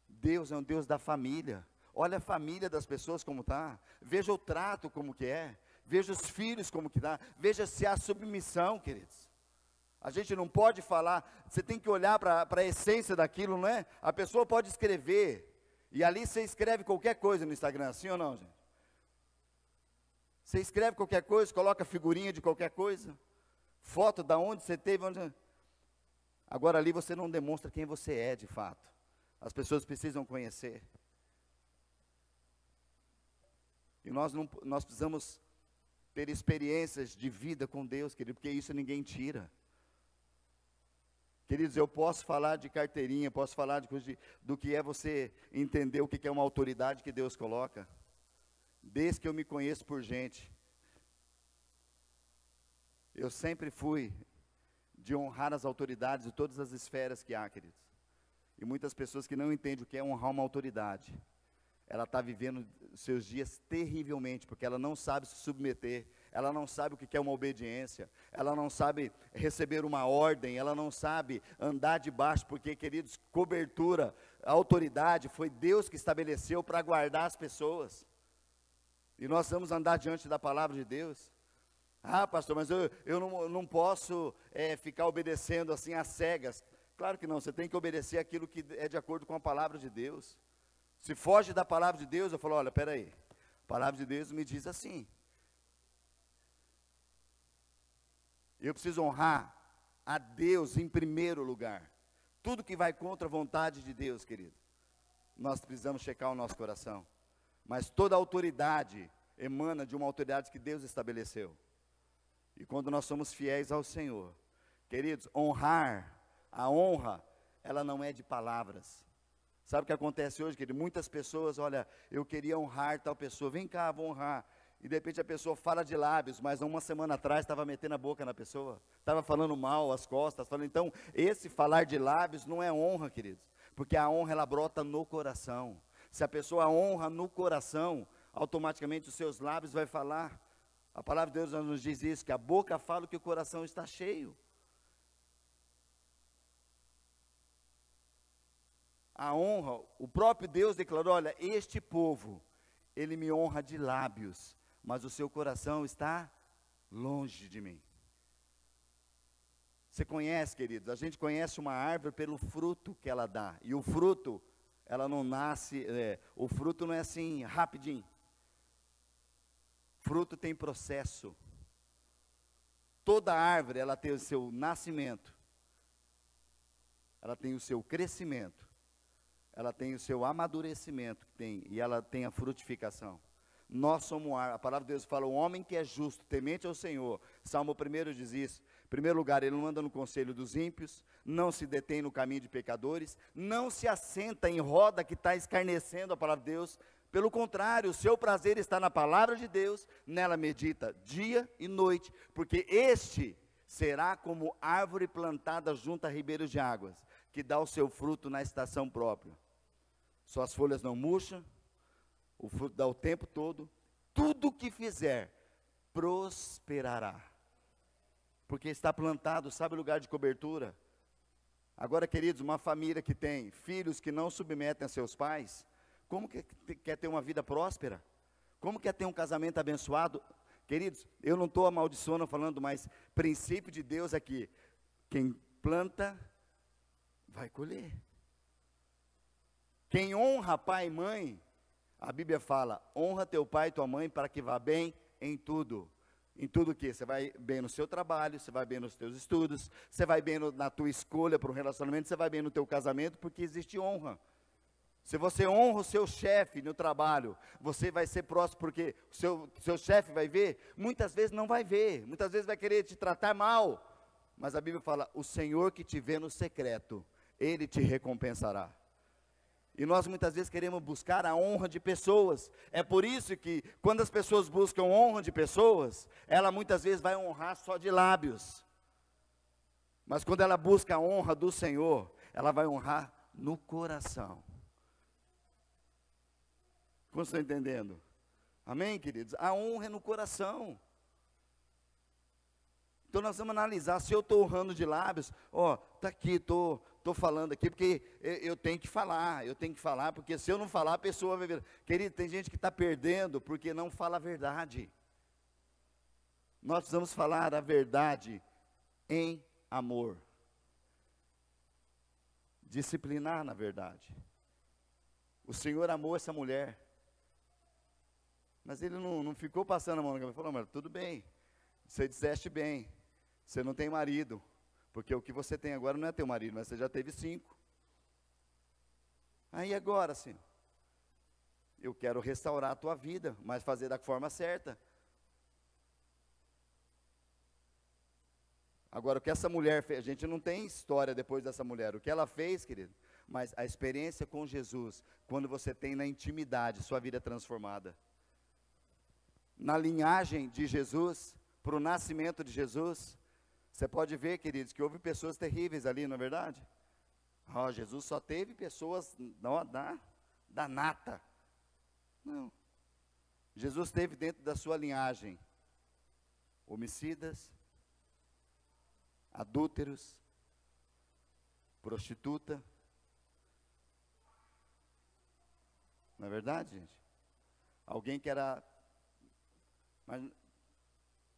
Deus é um Deus da família. Olha a família das pessoas como está. Veja o trato como que é. Veja os filhos como que está. Veja se há submissão, queridos. A gente não pode falar, você tem que olhar para a essência daquilo, não é? A pessoa pode escrever, e ali você escreve qualquer coisa no Instagram, sim ou não, gente? Você escreve qualquer coisa, coloca figurinha de qualquer coisa foto da onde você teve, onde... Agora ali você não demonstra quem você é de fato. As pessoas precisam conhecer. E nós, não, nós precisamos ter experiências de vida com Deus, querido, porque isso ninguém tira. Queridos, eu posso falar de carteirinha, posso falar de, do que é você entender o que é uma autoridade que Deus coloca. Desde que eu me conheço por gente, eu sempre fui de honrar as autoridades de todas as esferas que há, queridos. E muitas pessoas que não entendem o que é honrar uma autoridade, ela está vivendo seus dias terrivelmente, porque ela não sabe se submeter, ela não sabe o que é uma obediência, ela não sabe receber uma ordem, ela não sabe andar debaixo, porque, queridos, cobertura, autoridade, foi Deus que estabeleceu para guardar as pessoas. E nós vamos andar diante da palavra de Deus. Ah, pastor, mas eu, eu não, não posso é, ficar obedecendo assim às cegas. Claro que não, você tem que obedecer aquilo que é de acordo com a palavra de Deus. Se foge da palavra de Deus, eu falo, olha, peraí, a palavra de Deus me diz assim. Eu preciso honrar a Deus em primeiro lugar. Tudo que vai contra a vontade de Deus, querido, nós precisamos checar o nosso coração. Mas toda autoridade emana de uma autoridade que Deus estabeleceu. E quando nós somos fiéis ao Senhor, queridos, honrar, a honra, ela não é de palavras. Sabe o que acontece hoje, querido? Muitas pessoas, olha, eu queria honrar tal pessoa, vem cá, vou honrar. E de repente a pessoa fala de lábios, mas uma semana atrás estava metendo a boca na pessoa, estava falando mal as costas, falando. Então, esse falar de lábios não é honra, queridos, porque a honra ela brota no coração. Se a pessoa honra no coração, automaticamente os seus lábios vai falar. A palavra de Deus nos diz isso, que a boca fala que o coração está cheio. A honra, o próprio Deus declarou: olha, este povo, ele me honra de lábios, mas o seu coração está longe de mim. Você conhece, queridos, a gente conhece uma árvore pelo fruto que ela dá. E o fruto, ela não nasce, é, o fruto não é assim rapidinho. Fruto tem processo. Toda árvore, ela tem o seu nascimento. Ela tem o seu crescimento. Ela tem o seu amadurecimento, tem, e ela tem a frutificação. Nós somos a palavra de Deus fala, o homem que é justo, temente ao Senhor. Salmo 1 diz isso. Em primeiro lugar, ele não anda no conselho dos ímpios, não se detém no caminho de pecadores, não se assenta em roda que está escarnecendo a palavra de Deus, pelo contrário, o seu prazer está na palavra de Deus, nela medita dia e noite, porque este será como árvore plantada junto a ribeiros de águas, que dá o seu fruto na estação própria. Suas folhas não murcham, o fruto dá o tempo todo, tudo que fizer prosperará. Porque está plantado, sabe o lugar de cobertura? Agora, queridos, uma família que tem filhos que não submetem a seus pais, como que quer ter uma vida próspera? Como quer ter um casamento abençoado? Queridos, eu não estou amaldiçoando falando, mas princípio de Deus é que quem planta vai colher. Quem honra pai e mãe, a Bíblia fala: honra teu pai e tua mãe para que vá bem em tudo. Em tudo que você vai bem no seu trabalho, você vai bem nos teus estudos, você vai bem no, na tua escolha para um relacionamento, você vai bem no teu casamento, porque existe honra. Se você honra o seu chefe no trabalho, você vai ser próximo, porque o seu, seu chefe vai ver, muitas vezes não vai ver, muitas vezes vai querer te tratar mal. Mas a Bíblia fala: o Senhor que te vê no secreto, ele te recompensará. E nós muitas vezes queremos buscar a honra de pessoas. É por isso que, quando as pessoas buscam honra de pessoas, ela muitas vezes vai honrar só de lábios. Mas quando ela busca a honra do Senhor, ela vai honrar no coração. Como estão entendendo? Amém, queridos? A honra é no coração. Então nós vamos analisar se eu estou honrando de lábios, ó, tá aqui, tô, tô falando aqui porque eu, eu, tenho que falar, eu tenho que falar porque se eu não falar a pessoa vai ver. Querido, tem gente que está perdendo porque não fala a verdade. Nós precisamos falar a verdade em amor. Disciplinar na verdade. O Senhor amou essa mulher. Mas ele não, não ficou passando a mão na cabeça. Falou, mas tudo bem. Você disseste bem. Você não tem marido. Porque o que você tem agora não é teu marido, mas você já teve cinco. Aí agora, sim. Eu quero restaurar a tua vida, mas fazer da forma certa. Agora, o que essa mulher fez, a gente não tem história depois dessa mulher. O que ela fez, querido, mas a experiência com Jesus, quando você tem na intimidade, sua vida transformada. Na linhagem de Jesus, para o nascimento de Jesus, você pode ver, queridos, que houve pessoas terríveis ali, não é verdade? Oh, Jesus só teve pessoas não, da, da nata. Não. Jesus teve dentro da sua linhagem homicidas, adúlteros, prostituta. Não é verdade, gente? Alguém que era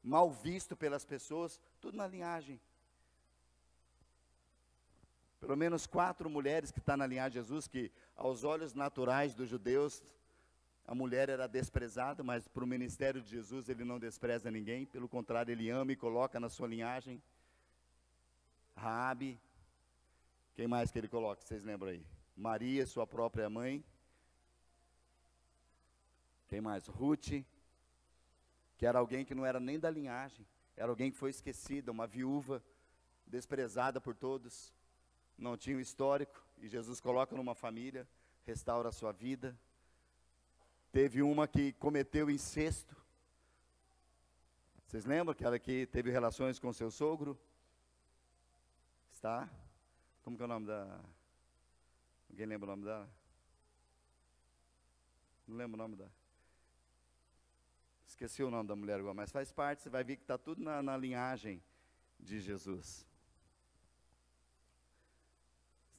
mal visto pelas pessoas, tudo na linhagem. Pelo menos quatro mulheres que estão tá na linhagem de Jesus, que aos olhos naturais dos judeus, a mulher era desprezada, mas para o ministério de Jesus ele não despreza ninguém, pelo contrário, ele ama e coloca na sua linhagem. Raabe, quem mais que ele coloca, vocês lembram aí? Maria, sua própria mãe. Quem mais? Ruth, que era alguém que não era nem da linhagem, era alguém que foi esquecida, uma viúva, desprezada por todos, não tinha um histórico, e Jesus coloca numa família, restaura a sua vida. Teve uma que cometeu incesto. Vocês lembram aquela que teve relações com seu sogro? Está? Como que é o nome da. Alguém lembra o nome dela? Não lembro o nome da. Esqueci o nome da mulher agora, mas faz parte, você vai ver que está tudo na, na linhagem de Jesus.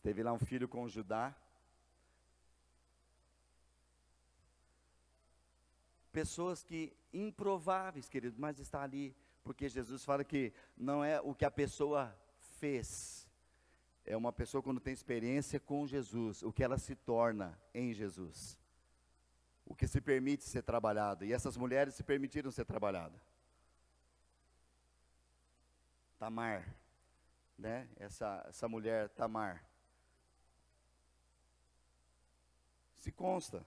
Teve lá um filho com Judá. Pessoas que improváveis, querido, mas está ali, porque Jesus fala que não é o que a pessoa fez, é uma pessoa quando tem experiência com Jesus, o que ela se torna em Jesus o que se permite ser trabalhado. E essas mulheres se permitiram ser trabalhadas. Tamar, né? Essa, essa mulher Tamar. Se consta.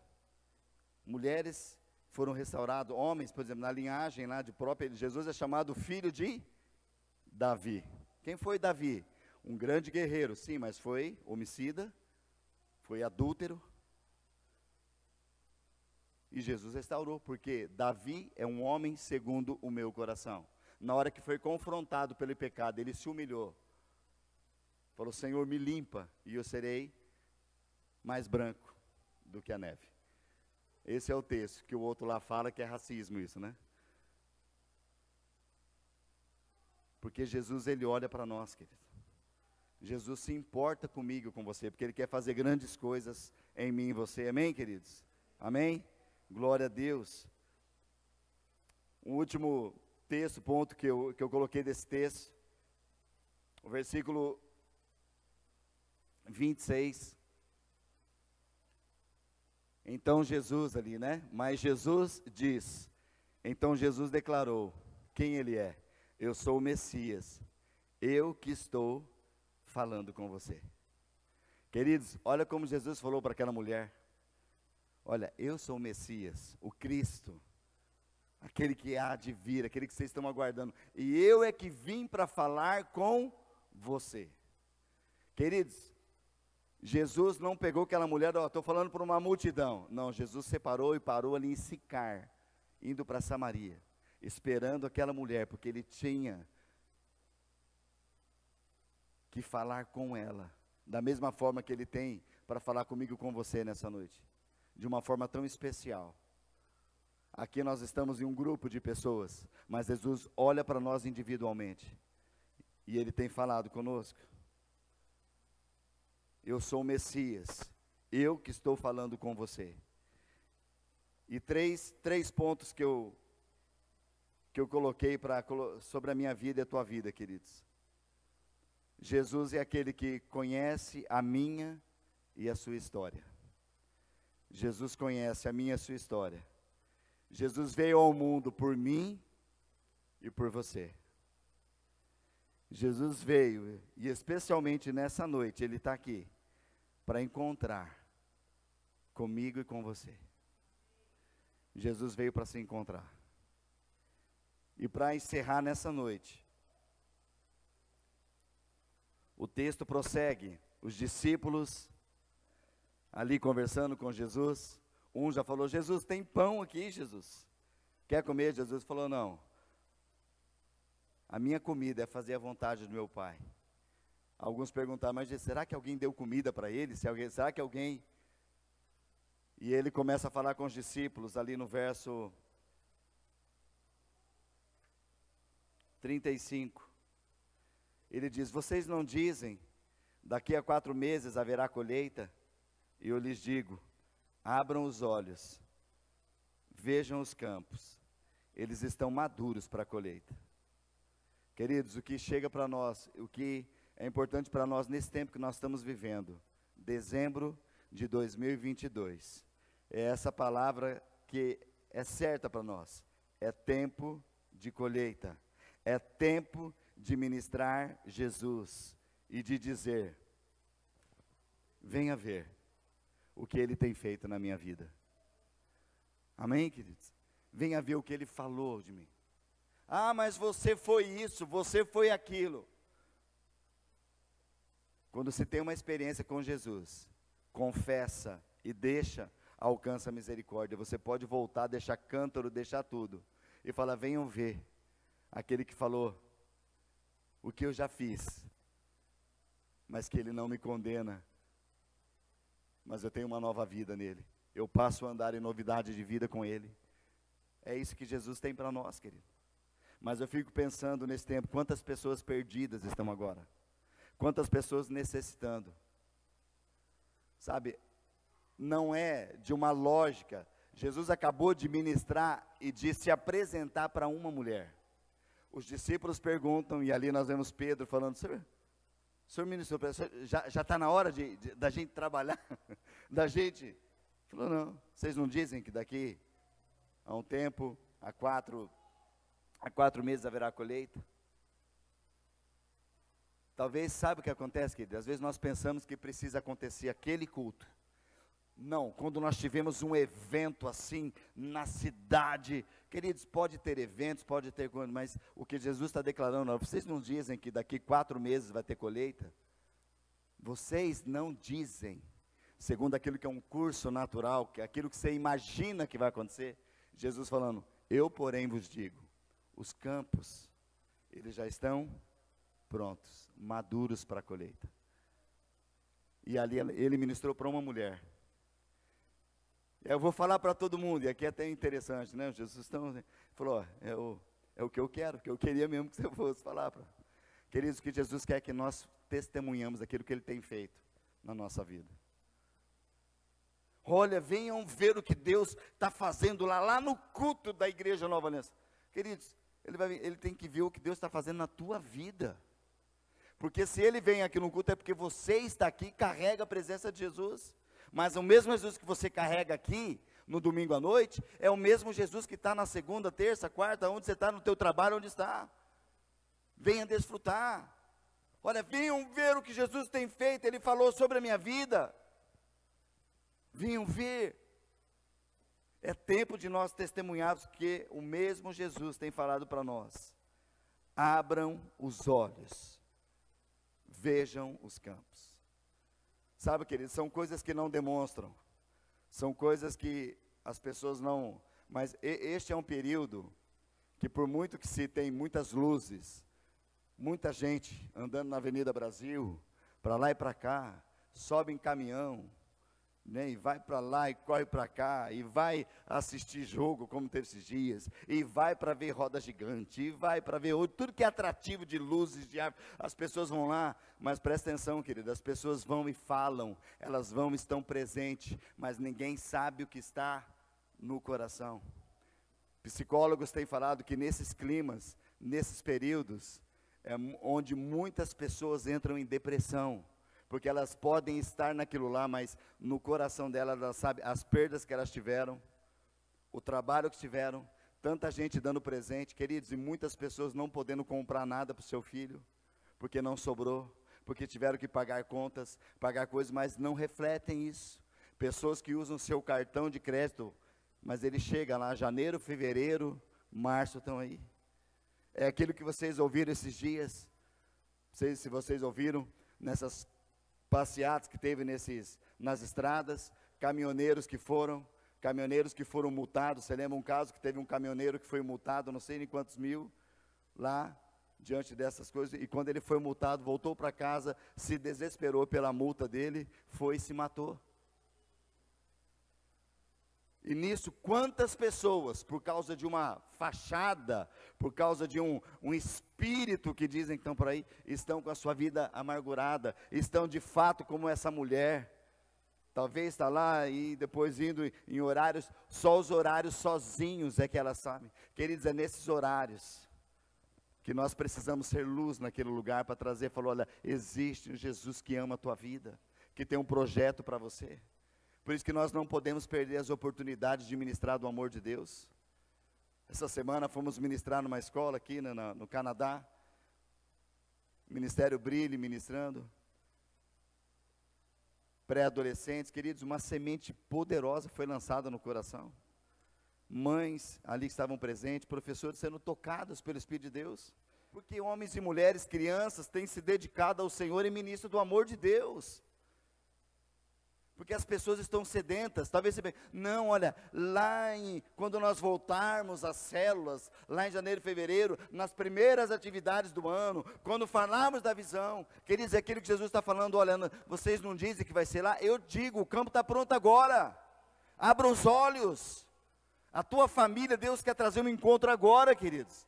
Mulheres foram restauradas, homens, por exemplo, na linhagem lá de próprio Jesus é chamado filho de Davi. Quem foi Davi? Um grande guerreiro, sim, mas foi homicida, foi adúltero, e Jesus restaurou, porque Davi é um homem segundo o meu coração. Na hora que foi confrontado pelo pecado, ele se humilhou. Falou: Senhor, me limpa, e eu serei mais branco do que a neve. Esse é o texto que o outro lá fala que é racismo, isso, né? Porque Jesus, ele olha para nós, querido. Jesus se importa comigo, com você, porque ele quer fazer grandes coisas em mim e você. Amém, queridos? Amém? Glória a Deus. Um último texto, ponto que eu, que eu coloquei desse texto, o versículo 26. Então Jesus ali, né? Mas Jesus diz, então Jesus declarou quem ele é. Eu sou o Messias, eu que estou falando com você. Queridos, olha como Jesus falou para aquela mulher. Olha, eu sou o Messias, o Cristo. aquele que há de vir, aquele que vocês estão aguardando. E eu é que vim para falar com você. Queridos, Jesus não pegou aquela mulher, estou falando para uma multidão. Não, Jesus separou e parou ali em Sicar, indo para Samaria, esperando aquela mulher, porque ele tinha que falar com ela, da mesma forma que ele tem para falar comigo e com você nessa noite, de uma forma tão especial. Aqui nós estamos em um grupo de pessoas, mas Jesus olha para nós individualmente. E ele tem falado conosco. Eu sou o Messias, eu que estou falando com você. E três, três pontos que eu, que eu coloquei pra, sobre a minha vida e a tua vida, queridos. Jesus é aquele que conhece a minha e a sua história. Jesus conhece a minha e a sua história. Jesus veio ao mundo por mim e por você. Jesus veio, e especialmente nessa noite, Ele está aqui para encontrar comigo e com você. Jesus veio para se encontrar. E para encerrar nessa noite, o texto prossegue. Os discípulos ali conversando com Jesus, um já falou: Jesus, tem pão aqui, Jesus. Quer comer? Jesus falou: Não. A minha comida é fazer a vontade do meu Pai. Alguns perguntaram, mas será que alguém deu comida para ele? Será que alguém. E ele começa a falar com os discípulos ali no verso 35. Ele diz: Vocês não dizem, daqui a quatro meses haverá colheita? E eu lhes digo: abram os olhos, vejam os campos, eles estão maduros para a colheita. Queridos, o que chega para nós, o que é importante para nós nesse tempo que nós estamos vivendo, dezembro de 2022, é essa palavra que é certa para nós: é tempo de colheita, é tempo de ministrar Jesus e de dizer: venha ver o que ele tem feito na minha vida. Amém, queridos? Venha ver o que ele falou de mim. Ah, mas você foi isso, você foi aquilo. Quando se tem uma experiência com Jesus, confessa e deixa, alcança a misericórdia. Você pode voltar, deixar cântaro, deixar tudo. E falar: venham ver aquele que falou o que eu já fiz, mas que ele não me condena, mas eu tenho uma nova vida nele. Eu passo a andar em novidade de vida com ele. É isso que Jesus tem para nós, querido. Mas eu fico pensando nesse tempo, quantas pessoas perdidas estão agora? Quantas pessoas necessitando? Sabe, não é de uma lógica. Jesus acabou de ministrar e de se apresentar para uma mulher. Os discípulos perguntam, e ali nós vemos Pedro falando, Senhor, ministro, já está na hora de, de, da gente trabalhar, da gente. Falou, não, vocês não dizem que daqui a um tempo, a quatro, a quatro meses haverá colheita? Talvez, sabe o que acontece, querido? Às vezes nós pensamos que precisa acontecer aquele culto. Não, quando nós tivemos um evento assim na cidade, queridos, pode ter eventos, pode ter coisa, mas o que Jesus está declarando, vocês não dizem que daqui quatro meses vai ter colheita? Vocês não dizem, segundo aquilo que é um curso natural, que é aquilo que você imagina que vai acontecer. Jesus falando, eu porém vos digo, os campos, eles já estão prontos, maduros para a colheita. E ali ele ministrou para uma mulher. Eu vou falar para todo mundo, e aqui é até interessante, né? Jesus estão, falou, ó, é, o, é o que eu quero, que eu queria mesmo que você fosse falar. Pra... Queridos, que Jesus quer que nós testemunhamos aquilo que Ele tem feito na nossa vida. Olha, venham ver o que Deus está fazendo lá, lá no culto da Igreja Nova Aliança. Queridos, ele, vai, ele tem que ver o que Deus está fazendo na tua vida. Porque se ele vem aqui no culto é porque você está aqui carrega a presença de Jesus. Mas o mesmo Jesus que você carrega aqui, no domingo à noite, é o mesmo Jesus que está na segunda, terça, quarta, onde você está, no teu trabalho, onde está. Venha desfrutar. Olha, venham ver o que Jesus tem feito, Ele falou sobre a minha vida. Venham ver. É tempo de nós testemunharmos que o mesmo Jesus tem falado para nós. Abram os olhos, vejam os campos. Sabe, queridos, são coisas que não demonstram, são coisas que as pessoas não. Mas este é um período que, por muito que se tem muitas luzes, muita gente andando na Avenida Brasil, para lá e para cá, sobe em caminhão, né, e vai para lá e corre para cá, e vai assistir jogo, como teve esses dias, e vai para ver roda gigante, e vai para ver tudo que é atrativo de luzes, de árvores, as pessoas vão lá, mas presta atenção, querido, as pessoas vão e falam, elas vão estão presentes, mas ninguém sabe o que está no coração. Psicólogos têm falado que nesses climas, nesses períodos, é onde muitas pessoas entram em depressão, porque elas podem estar naquilo lá, mas no coração delas, elas sabem as perdas que elas tiveram, o trabalho que tiveram, tanta gente dando presente, queridos, e muitas pessoas não podendo comprar nada para o seu filho, porque não sobrou, porque tiveram que pagar contas, pagar coisas, mas não refletem isso. Pessoas que usam seu cartão de crédito, mas ele chega lá, janeiro, fevereiro, março estão aí. É aquilo que vocês ouviram esses dias, sei se vocês ouviram, nessas passeatas que teve nesses, nas estradas, caminhoneiros que foram, caminhoneiros que foram multados. Você lembra um caso que teve um caminhoneiro que foi multado, não sei nem quantos mil, lá, diante dessas coisas, e quando ele foi multado, voltou para casa, se desesperou pela multa dele, foi e se matou. E nisso, quantas pessoas, por causa de uma fachada, por causa de um, um espírito que dizem que estão por aí, estão com a sua vida amargurada, estão de fato como essa mulher. Talvez está lá e depois indo em horários, só os horários sozinhos é que ela sabe. Queridos, é nesses horários que nós precisamos ser luz naquele lugar para trazer, falou, olha, existe um Jesus que ama a tua vida, que tem um projeto para você. Por isso que nós não podemos perder as oportunidades de ministrar do amor de Deus. Essa semana fomos ministrar numa escola aqui no, no Canadá. Ministério Brilhe ministrando. Pré-adolescentes, queridos, uma semente poderosa foi lançada no coração. Mães ali que estavam presentes, professores sendo tocados pelo Espírito de Deus. Porque homens e mulheres, crianças, têm se dedicado ao Senhor e ministro do amor de Deus porque as pessoas estão sedentas. Talvez você pense, não, olha, lá em, quando nós voltarmos às células, lá em janeiro, fevereiro, nas primeiras atividades do ano, quando falarmos da visão, queridos, é aquilo que Jesus está falando, olha, vocês não dizem que vai ser lá, eu digo, o campo está pronto agora, abra os olhos, a tua família, Deus quer trazer um encontro agora, queridos,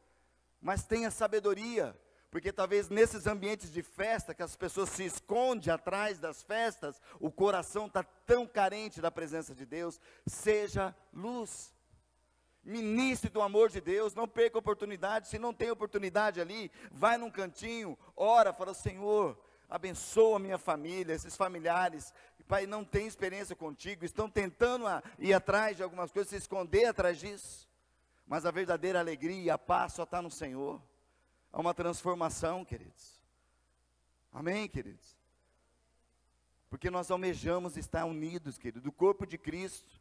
mas tenha sabedoria, porque talvez nesses ambientes de festa, que as pessoas se escondem atrás das festas, o coração está tão carente da presença de Deus, seja luz. Ministre do amor de Deus, não perca oportunidade, se não tem oportunidade ali, vai num cantinho, ora, fala, Senhor, abençoa minha família, esses familiares, Pai, não tem experiência contigo, estão tentando ir atrás de algumas coisas, se esconder atrás disso, mas a verdadeira alegria e a paz só está no Senhor. Há uma transformação, queridos. Amém, queridos? Porque nós almejamos estar unidos, querido, do corpo de Cristo.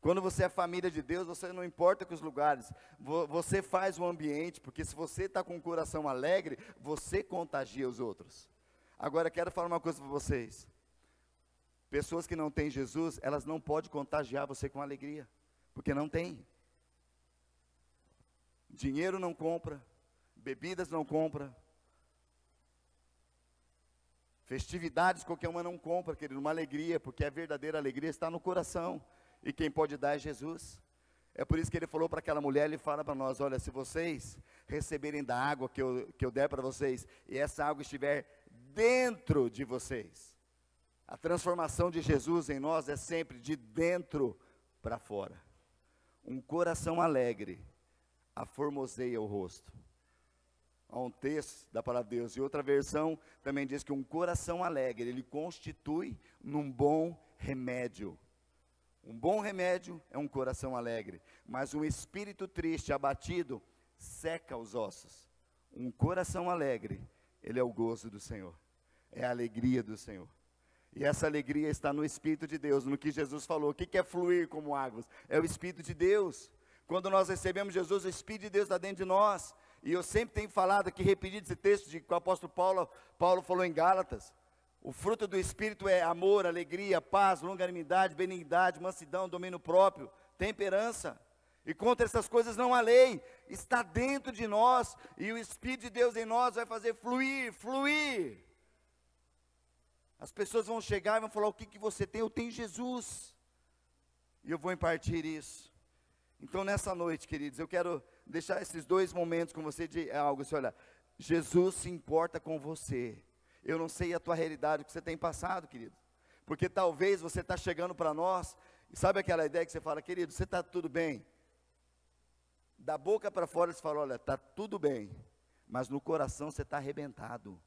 Quando você é família de Deus, você não importa com os lugares, você faz o ambiente, porque se você está com o coração alegre, você contagia os outros. Agora, quero falar uma coisa para vocês. Pessoas que não têm Jesus, elas não podem contagiar você com alegria, porque não tem. Dinheiro não compra, bebidas não compra. Festividades qualquer uma não compra, querido, uma alegria, porque a verdadeira alegria está no coração. E quem pode dar é Jesus. É por isso que ele falou para aquela mulher, ele fala para nós, olha, se vocês receberem da água que eu, que eu der para vocês, e essa água estiver dentro de vocês, a transformação de Jesus em nós é sempre de dentro para fora. Um coração alegre aformoseia o rosto a um texto da palavra de Deus. E outra versão também diz que um coração alegre, ele constitui num bom remédio. Um bom remédio é um coração alegre, mas um espírito triste, abatido, seca os ossos. Um coração alegre, ele é o gozo do Senhor, é a alegria do Senhor. E essa alegria está no Espírito de Deus, no que Jesus falou. O que é fluir como águas? É o Espírito de Deus. Quando nós recebemos Jesus, o Espírito de Deus está dentro de nós. E eu sempre tenho falado aqui, repetido esse texto de que o apóstolo Paulo, Paulo falou em Gálatas. O fruto do Espírito é amor, alegria, paz, longanimidade, benignidade, mansidão, domínio próprio, temperança. E contra essas coisas não há lei, está dentro de nós, e o Espírito de Deus em nós vai fazer fluir, fluir. As pessoas vão chegar e vão falar: O que, que você tem? Eu tenho Jesus. E eu vou impartir isso. Então, nessa noite, queridos, eu quero deixar esses dois momentos com você de algo. Assim, olha, Jesus se importa com você. Eu não sei a tua realidade, o que você tem passado, querido. Porque talvez você está chegando para nós, e sabe aquela ideia que você fala, querido, você está tudo bem? Da boca para fora você fala, olha, está tudo bem, mas no coração você está arrebentado.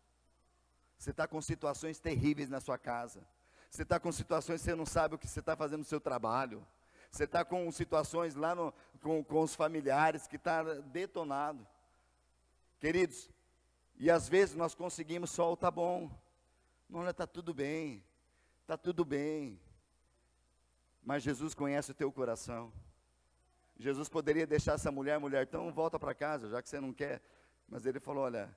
Você está com situações terríveis na sua casa. Você está com situações que você não sabe o que você está fazendo no seu trabalho. Você está com situações lá no, com, com os familiares que está detonado. Queridos, e às vezes nós conseguimos só o tá bom. Não, está tudo bem. Está tudo bem. Mas Jesus conhece o teu coração. Jesus poderia deixar essa mulher, mulher, então volta para casa, já que você não quer. Mas ele falou: olha,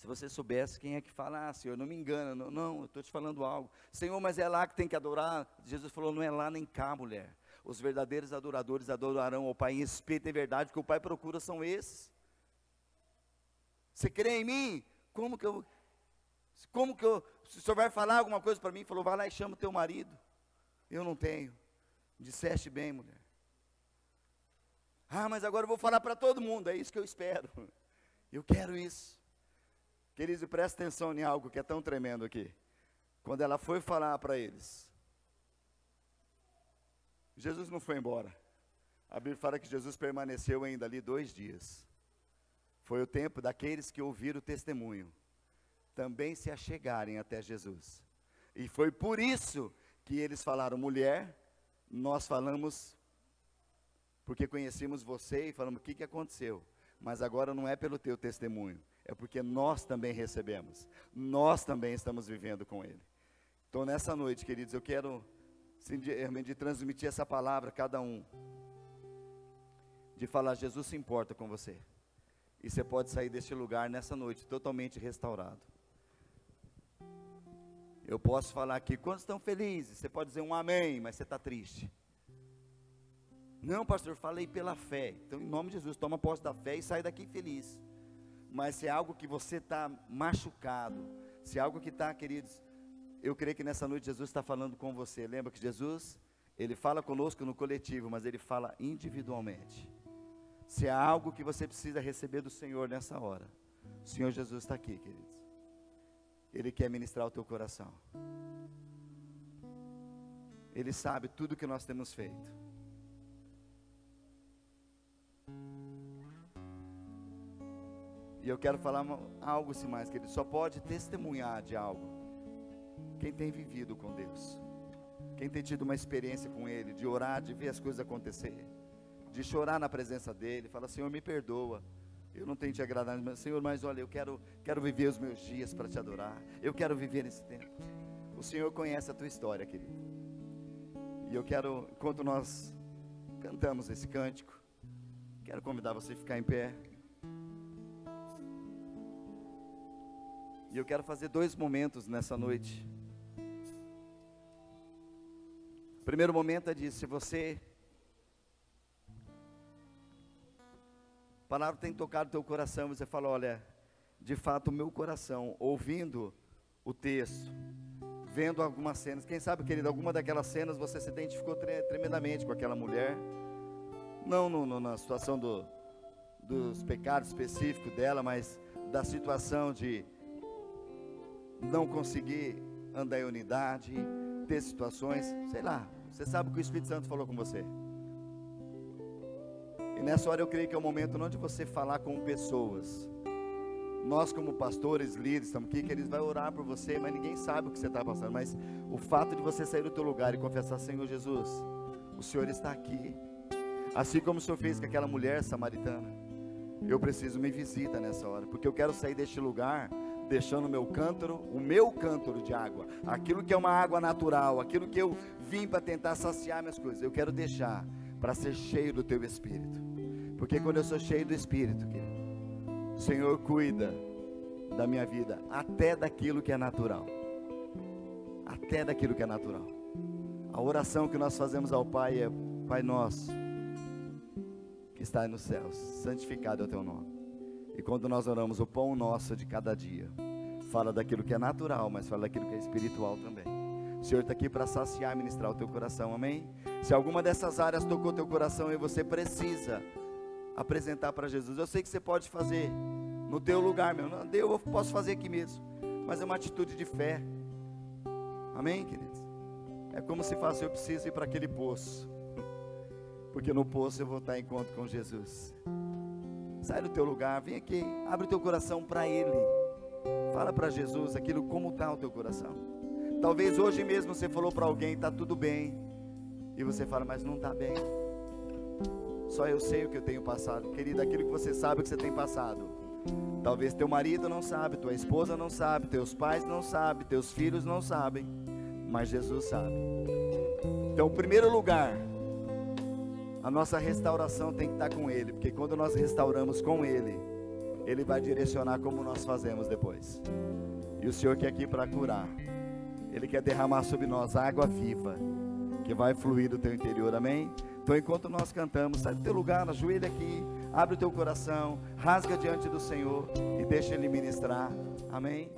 se você soubesse quem é que fala, ah, Senhor, não me engana, não, não eu estou te falando algo. Senhor, mas é lá que tem que adorar. Jesus falou: não é lá nem cá, mulher. Os verdadeiros adoradores adorarão ao Pai em espírito e verdade, porque o Pai procura são esses. Você crê em mim? Como que eu. Como que eu. Se o senhor vai falar alguma coisa para mim, falou, vai lá e chama o teu marido. Eu não tenho. Disseste bem, mulher. Ah, mas agora eu vou falar para todo mundo, é isso que eu espero. Eu quero isso. Queridos, presta atenção em algo que é tão tremendo aqui. Quando ela foi falar para eles, Jesus não foi embora. A Bíblia fala que Jesus permaneceu ainda ali dois dias. Foi o tempo daqueles que ouviram o testemunho também se achegarem até Jesus. E foi por isso que eles falaram, mulher, nós falamos porque conhecemos você e falamos o que, que aconteceu. Mas agora não é pelo teu testemunho, é porque nós também recebemos, nós também estamos vivendo com Ele. Então, nessa noite, queridos, eu quero realmente transmitir essa palavra a cada um, de falar: Jesus se importa com você, e você pode sair deste lugar nessa noite totalmente restaurado. Eu posso falar aqui, quantos estão felizes? Você pode dizer um amém, mas você está triste. Não, pastor, falei pela fé. Então, em nome de Jesus, toma posse da fé e sai daqui feliz mas se é algo que você está machucado, se é algo que está, queridos, eu creio que nessa noite Jesus está falando com você. Lembra que Jesus, ele fala conosco no coletivo, mas ele fala individualmente. Se é algo que você precisa receber do Senhor nessa hora, o Senhor Jesus está aqui, queridos. Ele quer ministrar o teu coração. Ele sabe tudo que nós temos feito. E eu quero falar algo assim mais, querido. Só pode testemunhar de algo quem tem vivido com Deus. Quem tem tido uma experiência com Ele, de orar, de ver as coisas acontecer, de chorar na presença dEle, fala, Senhor, me perdoa. Eu não tenho te agradado, mas Senhor, mas olha, eu quero, quero viver os meus dias para te adorar. Eu quero viver esse tempo. O Senhor conhece a tua história, querido. E eu quero, enquanto nós cantamos esse cântico, quero convidar você a ficar em pé. E eu quero fazer dois momentos nessa noite. O primeiro momento é de se você. A palavra tem tocado teu coração, você fala, olha, de fato meu coração, ouvindo o texto, vendo algumas cenas, quem sabe, querido, alguma daquelas cenas você se identificou tre tremendamente com aquela mulher, não no, no, na situação do, dos pecados específicos dela, mas da situação de não conseguir andar em unidade, ter situações, sei lá, você sabe o que o Espírito Santo falou com você. E nessa hora eu creio que é o momento não de você falar com pessoas. Nós, como pastores, líderes, estamos aqui, que eles vão orar por você, mas ninguém sabe o que você está passando. Mas o fato de você sair do teu lugar e confessar, Senhor Jesus, o Senhor está aqui. Assim como o Senhor fez com aquela mulher samaritana. Eu preciso me visita nessa hora, porque eu quero sair deste lugar deixando o meu cântaro, o meu cântaro de água, aquilo que é uma água natural, aquilo que eu vim para tentar saciar minhas coisas, eu quero deixar para ser cheio do teu espírito. Porque quando eu sou cheio do espírito, querido, o Senhor cuida da minha vida, até daquilo que é natural. Até daquilo que é natural. A oração que nós fazemos ao Pai é: Pai nosso, que está nos céus, santificado é o teu nome. E quando nós oramos o pão nosso de cada dia, fala daquilo que é natural, mas fala daquilo que é espiritual também. O Senhor está aqui para saciar ministrar o teu coração, amém? Se alguma dessas áreas tocou teu coração e você precisa apresentar para Jesus, eu sei que você pode fazer no teu lugar, meu. Eu posso fazer aqui mesmo, mas é uma atitude de fé, amém, queridos? É como se faz, eu preciso ir para aquele poço porque no poço eu vou estar em encontro com Jesus. Sai do teu lugar, vem aqui, abre o teu coração para Ele. Fala para Jesus aquilo como está o teu coração. Talvez hoje mesmo você falou para alguém, está tudo bem, e você fala, mas não está bem. Só eu sei o que eu tenho passado, querida, aquilo que você sabe que você tem passado. Talvez teu marido não sabe, tua esposa não sabe, teus pais não sabem, teus filhos não sabem, mas Jesus sabe. Então, o primeiro lugar a nossa restauração tem que estar com Ele, porque quando nós restauramos com Ele, Ele vai direcionar como nós fazemos depois. E o Senhor quer aqui para curar, Ele quer derramar sobre nós água viva, que vai fluir do teu interior, amém? Então, enquanto nós cantamos, sai do teu lugar, ajoelha aqui, abre o teu coração, rasga diante do Senhor e deixa Ele ministrar, amém?